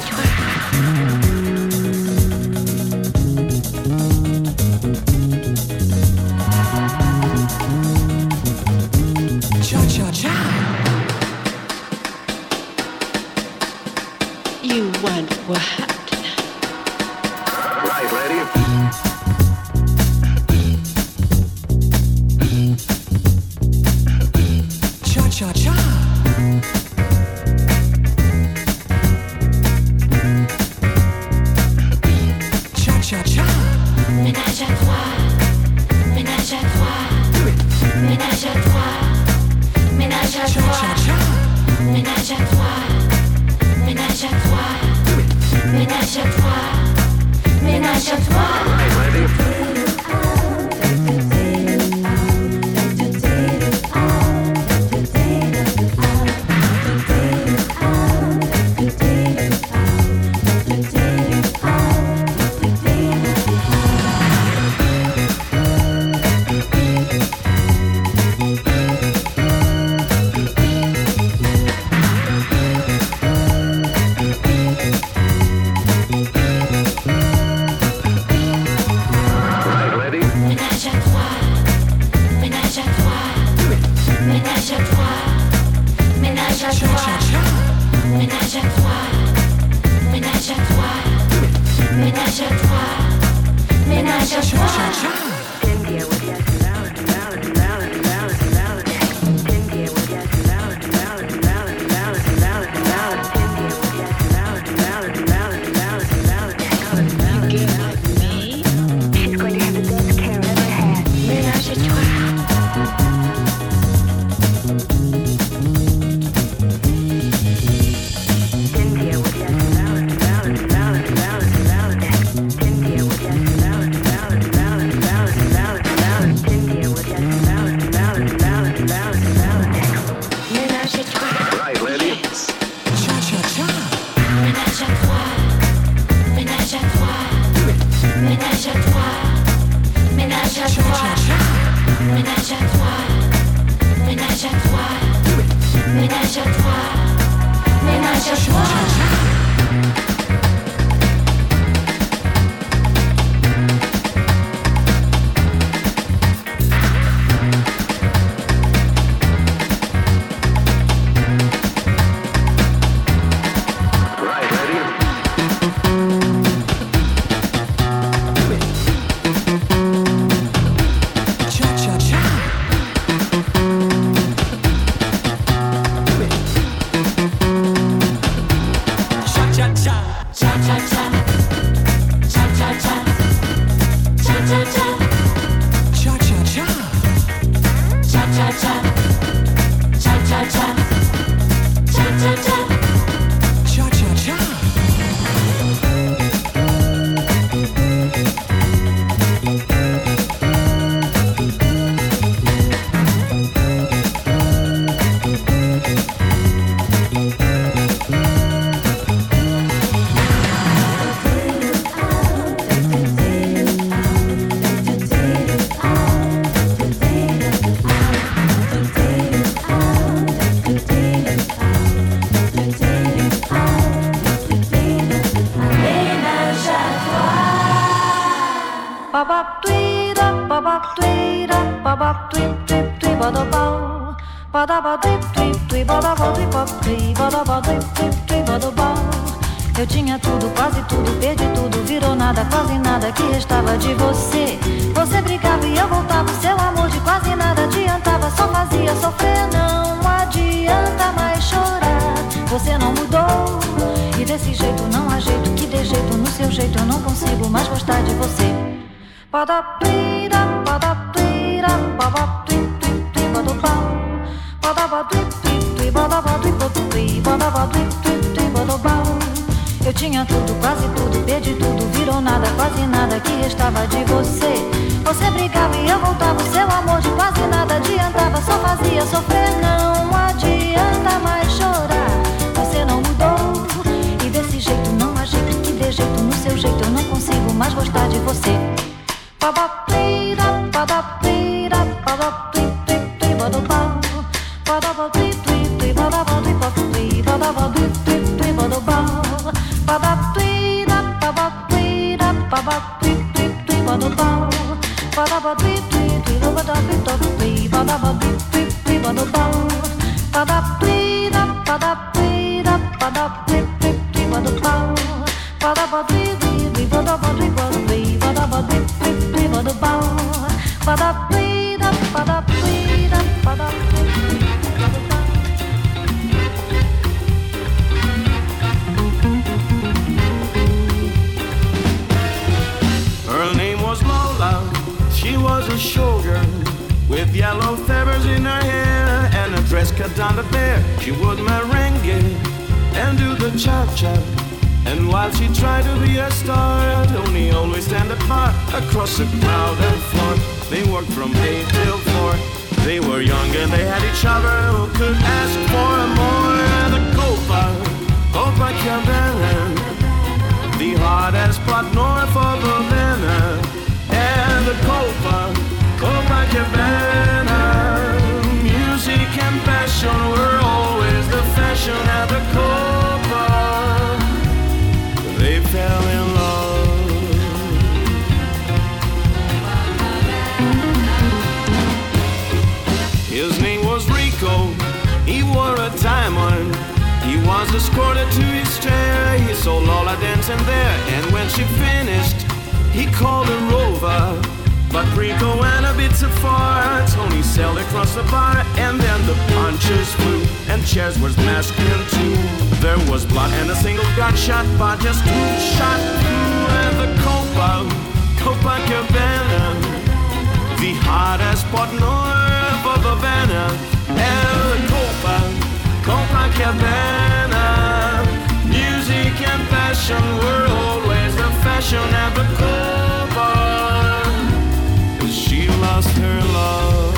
Thank you. Que restava de você. Você brigava e eu voltava, seu amor de quase nada adiantava, só fazia sofrer, não adianta mais chorar. Você não mudou e desse jeito não há jeito que dê jeito no seu jeito eu não consigo mais gostar de você. Eu tinha tudo, quase tudo, quase nada que restava de você. Você brigava e eu voltava, seu amor de quase nada adiantava, só fazia sofrer, não adianta mais chorar. Você não mudou e desse jeito não há jeito que dê jeito no seu jeito, eu não consigo mais gostar de você. Babapira, She would merengue and do the cha cha. And while she tried to be a star, Tony always stand apart across the crowded floor. They worked from eight till four. They were young and they had each other who could ask for more. The Copa, Copa Cabana the hardest spot north of Havana and the Copa, Copacabana. Music the fashion at the Copa. They fell in love. His name was Rico. He wore a diamond. He was escorted to his chair. He saw Lola dancing there, and when she finished, he called her over. But Rico went a bit too far. Tony sailed across the bar, and then the punches flew, and chairs were smashed in. There was blood, and a single gunshot, by just two shot through. And the Copa, Copacabana, the hottest spot north of Havana, and the Copa, Copacabana. Music and passion were always the fashion at the Copa. She lost her love.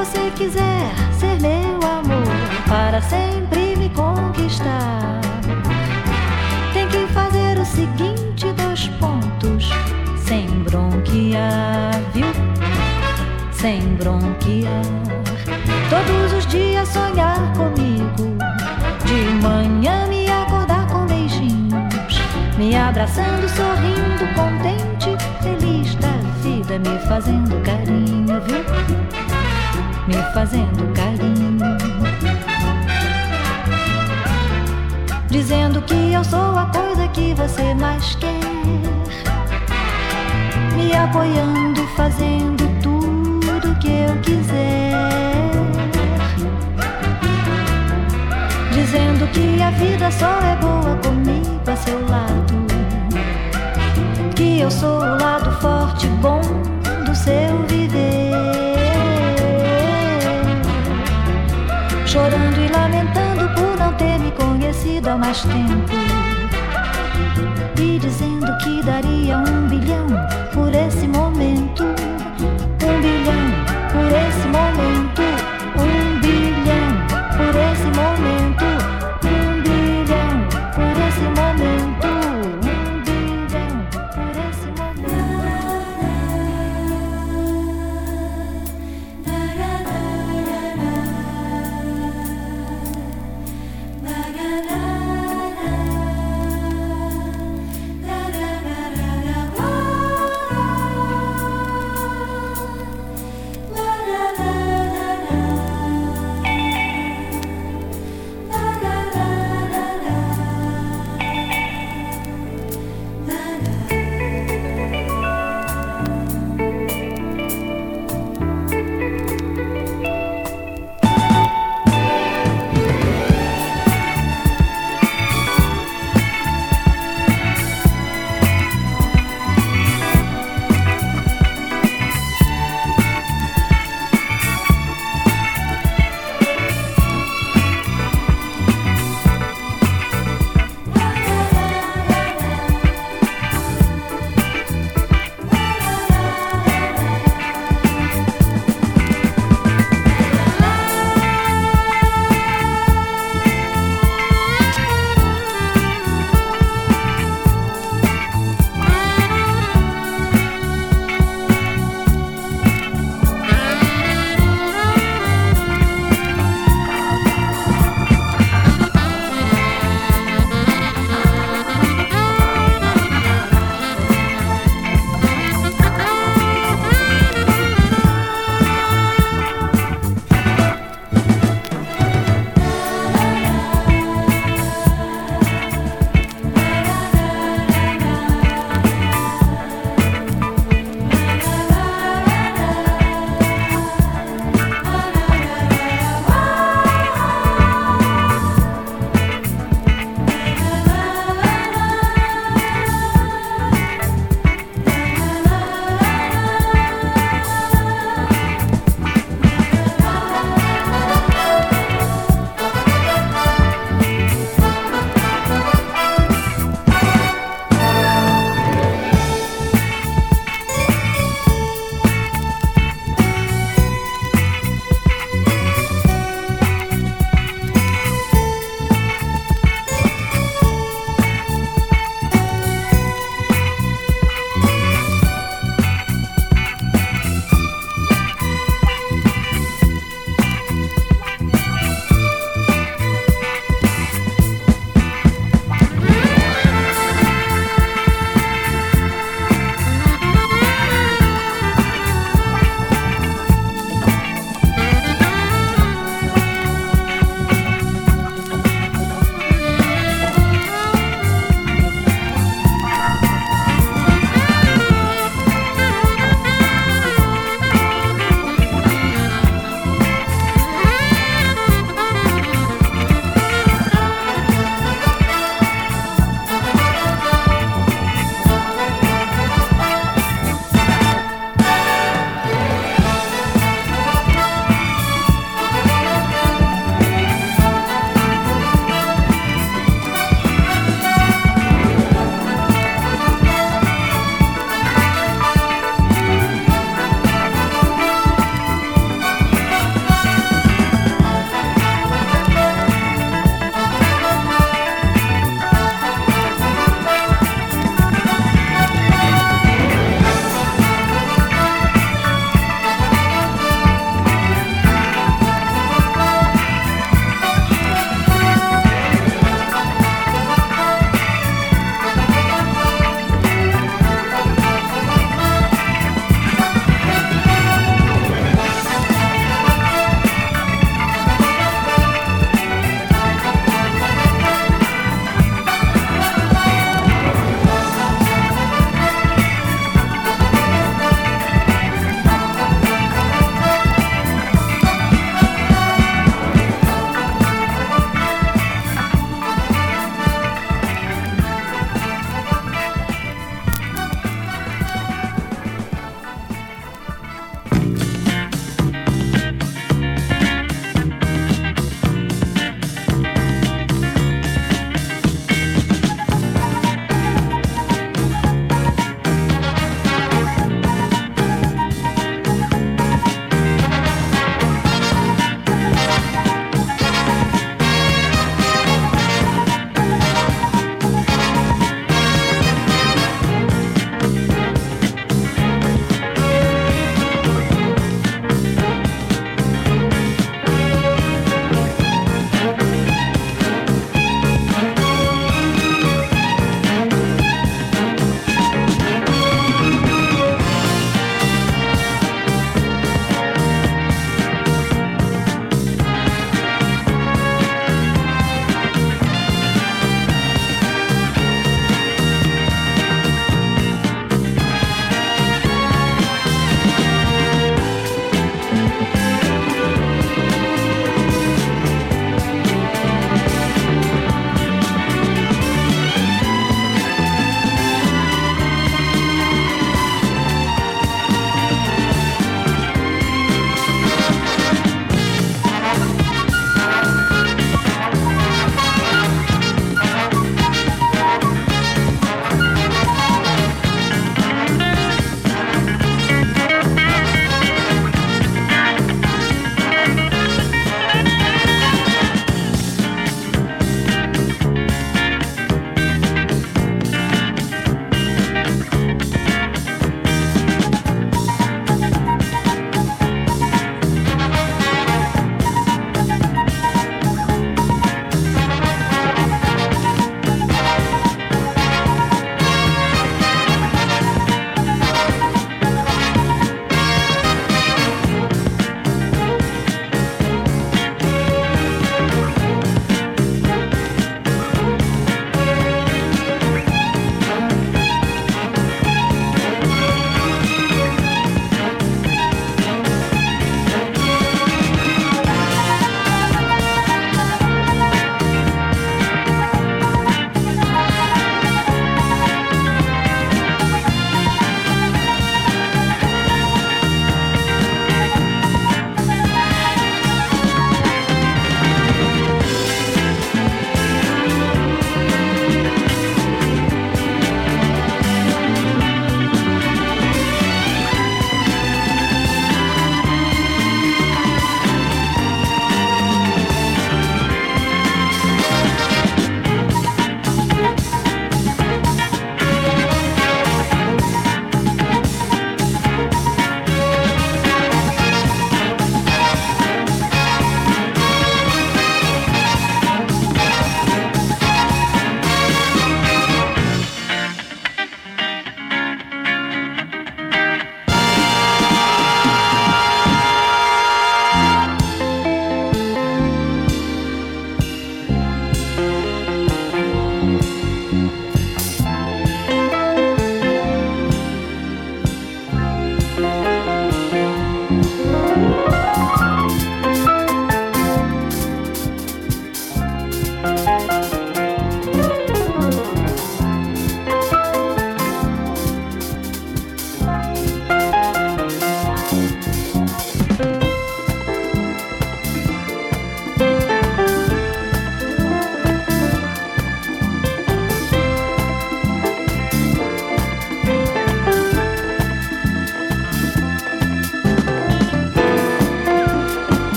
Você quiser ser meu amor, para sempre me conquistar, tem que fazer o seguinte: dois pontos, sem bronquear, viu? Sem bronquear. Todos os dias sonhar comigo, de manhã me acordar com beijinhos, me abraçando, sorrindo, contente, feliz da vida, me fazendo carinho, viu? Me fazendo carinho. Dizendo que eu sou a coisa que você mais quer. Me apoiando, fazendo tudo que eu quiser. Dizendo que a vida só é boa comigo a seu lado. Que eu sou o lado forte bom do seu viver. Chorando e lamentando por não ter me conhecido há mais tempo. E dizendo que daria um bilhão por esse momento. Um bilhão por esse momento.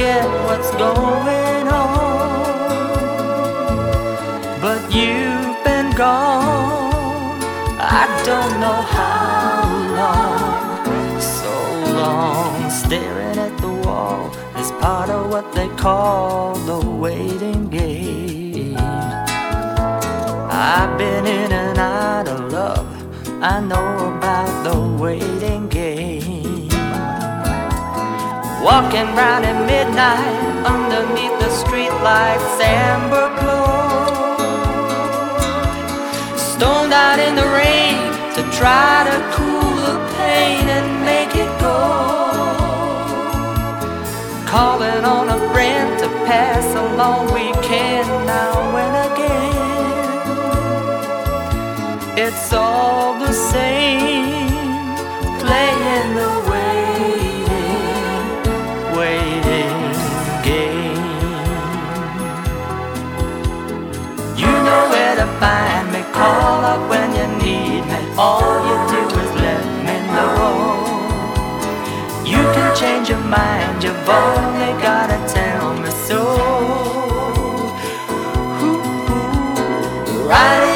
forget what's going on. But you've been gone, I don't know how long. So long, staring at the wall is part of what they call the waiting game. I've been in and out of love, I know about the waiting game. Walking round at midnight underneath the street lights, amber glow. Stoned out in the rain to try to cool the pain and make it go. Calling on a friend to pass along we can now and again. It's all the same. All you do is let me know. You can change your mind, you've only gotta tell me so. Ooh, ooh, right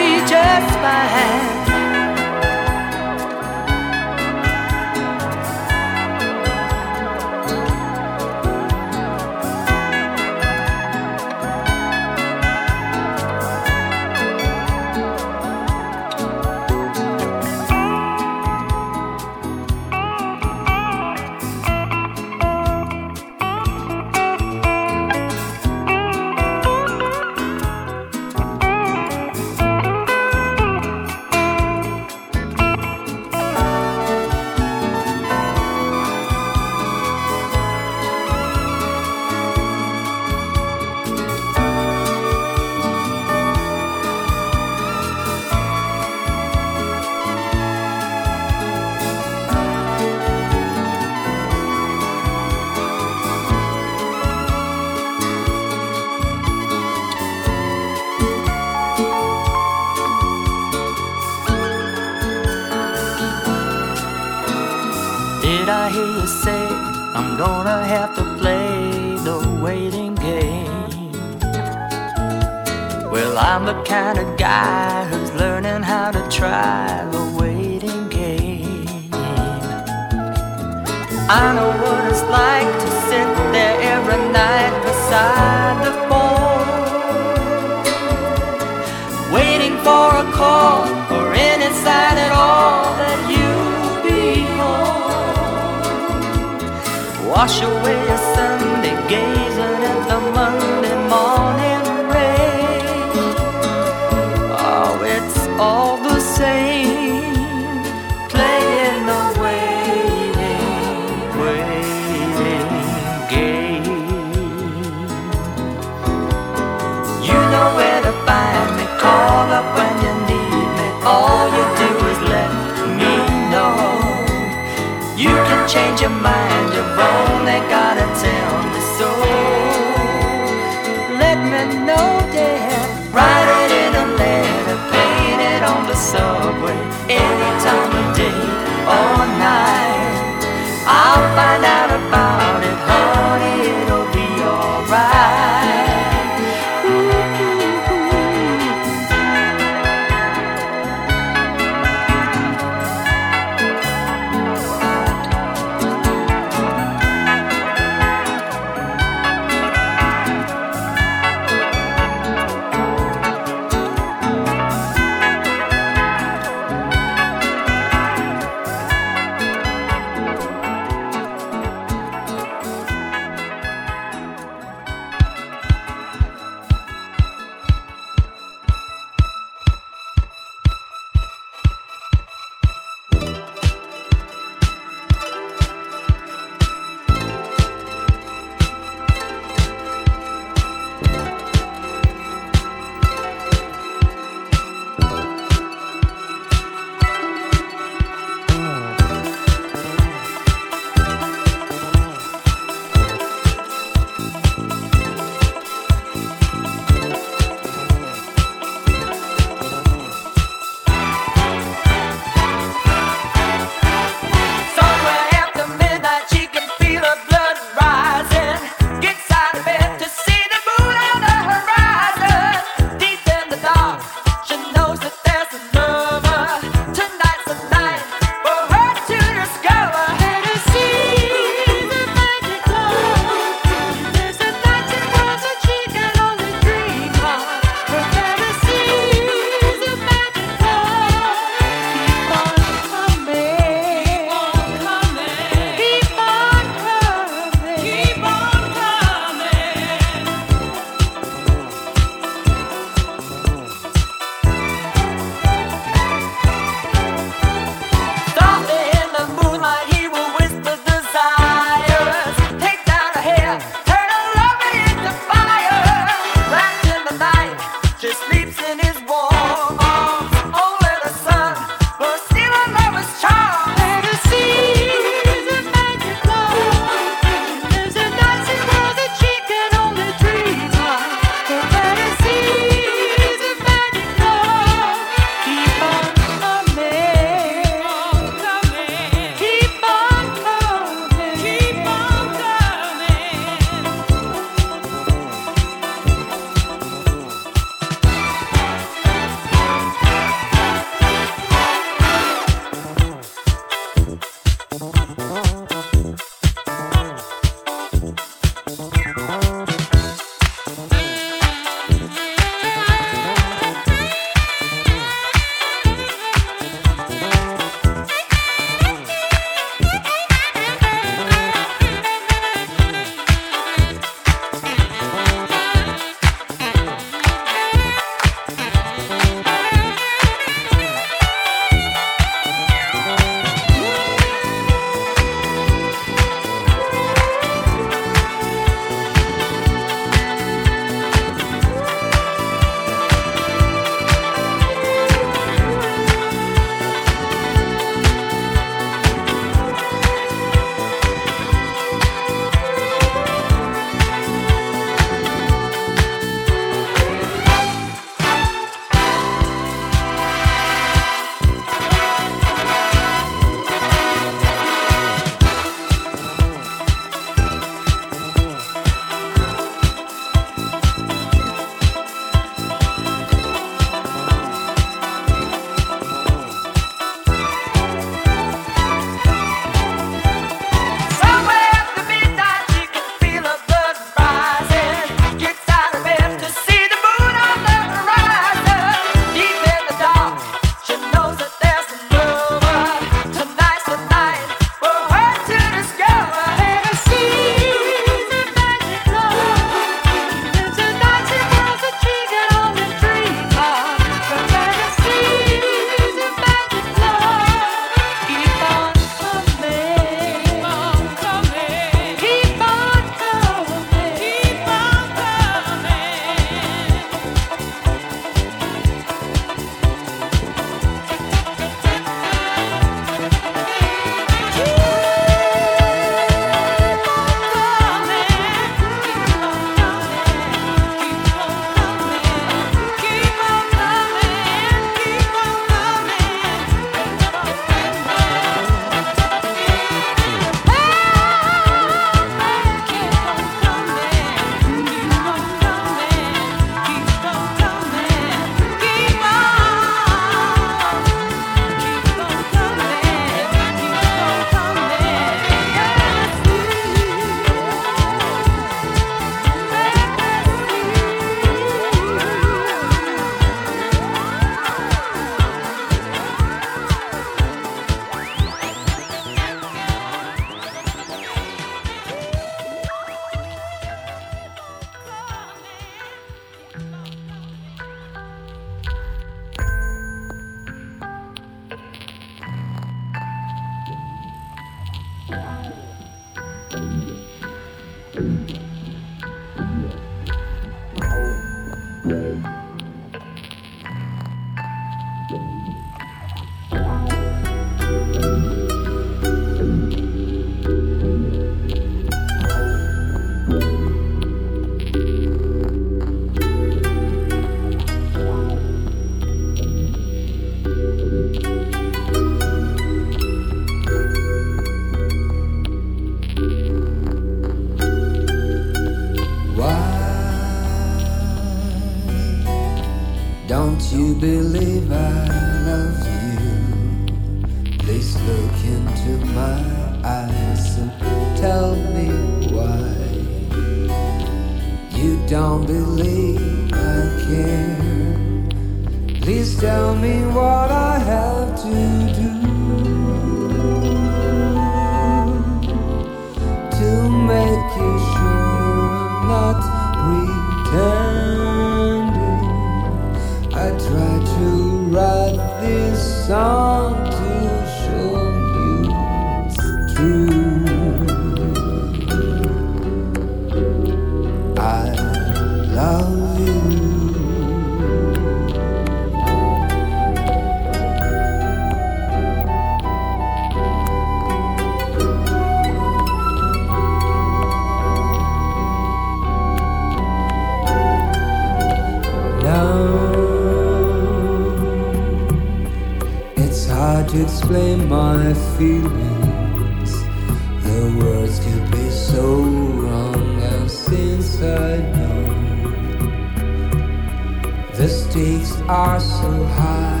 stakes are so high.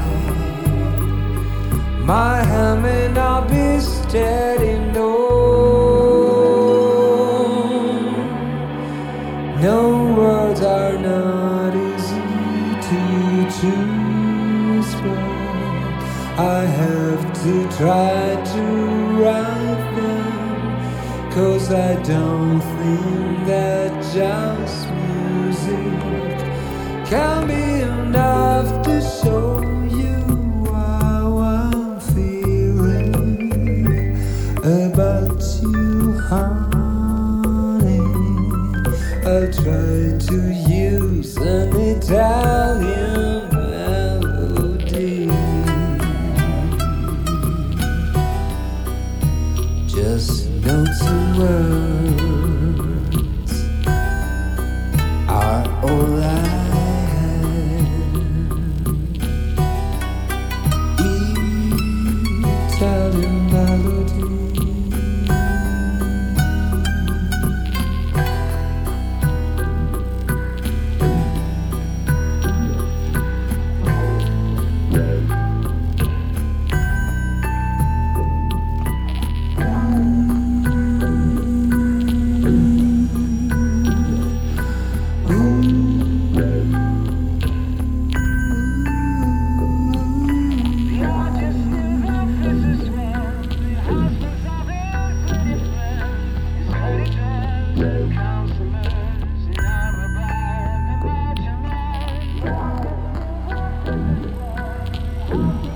My hand I'll be steady, no. No words are not easy to choose, but I have to try to write them, cause I don't think that just music can be Mm-hmm.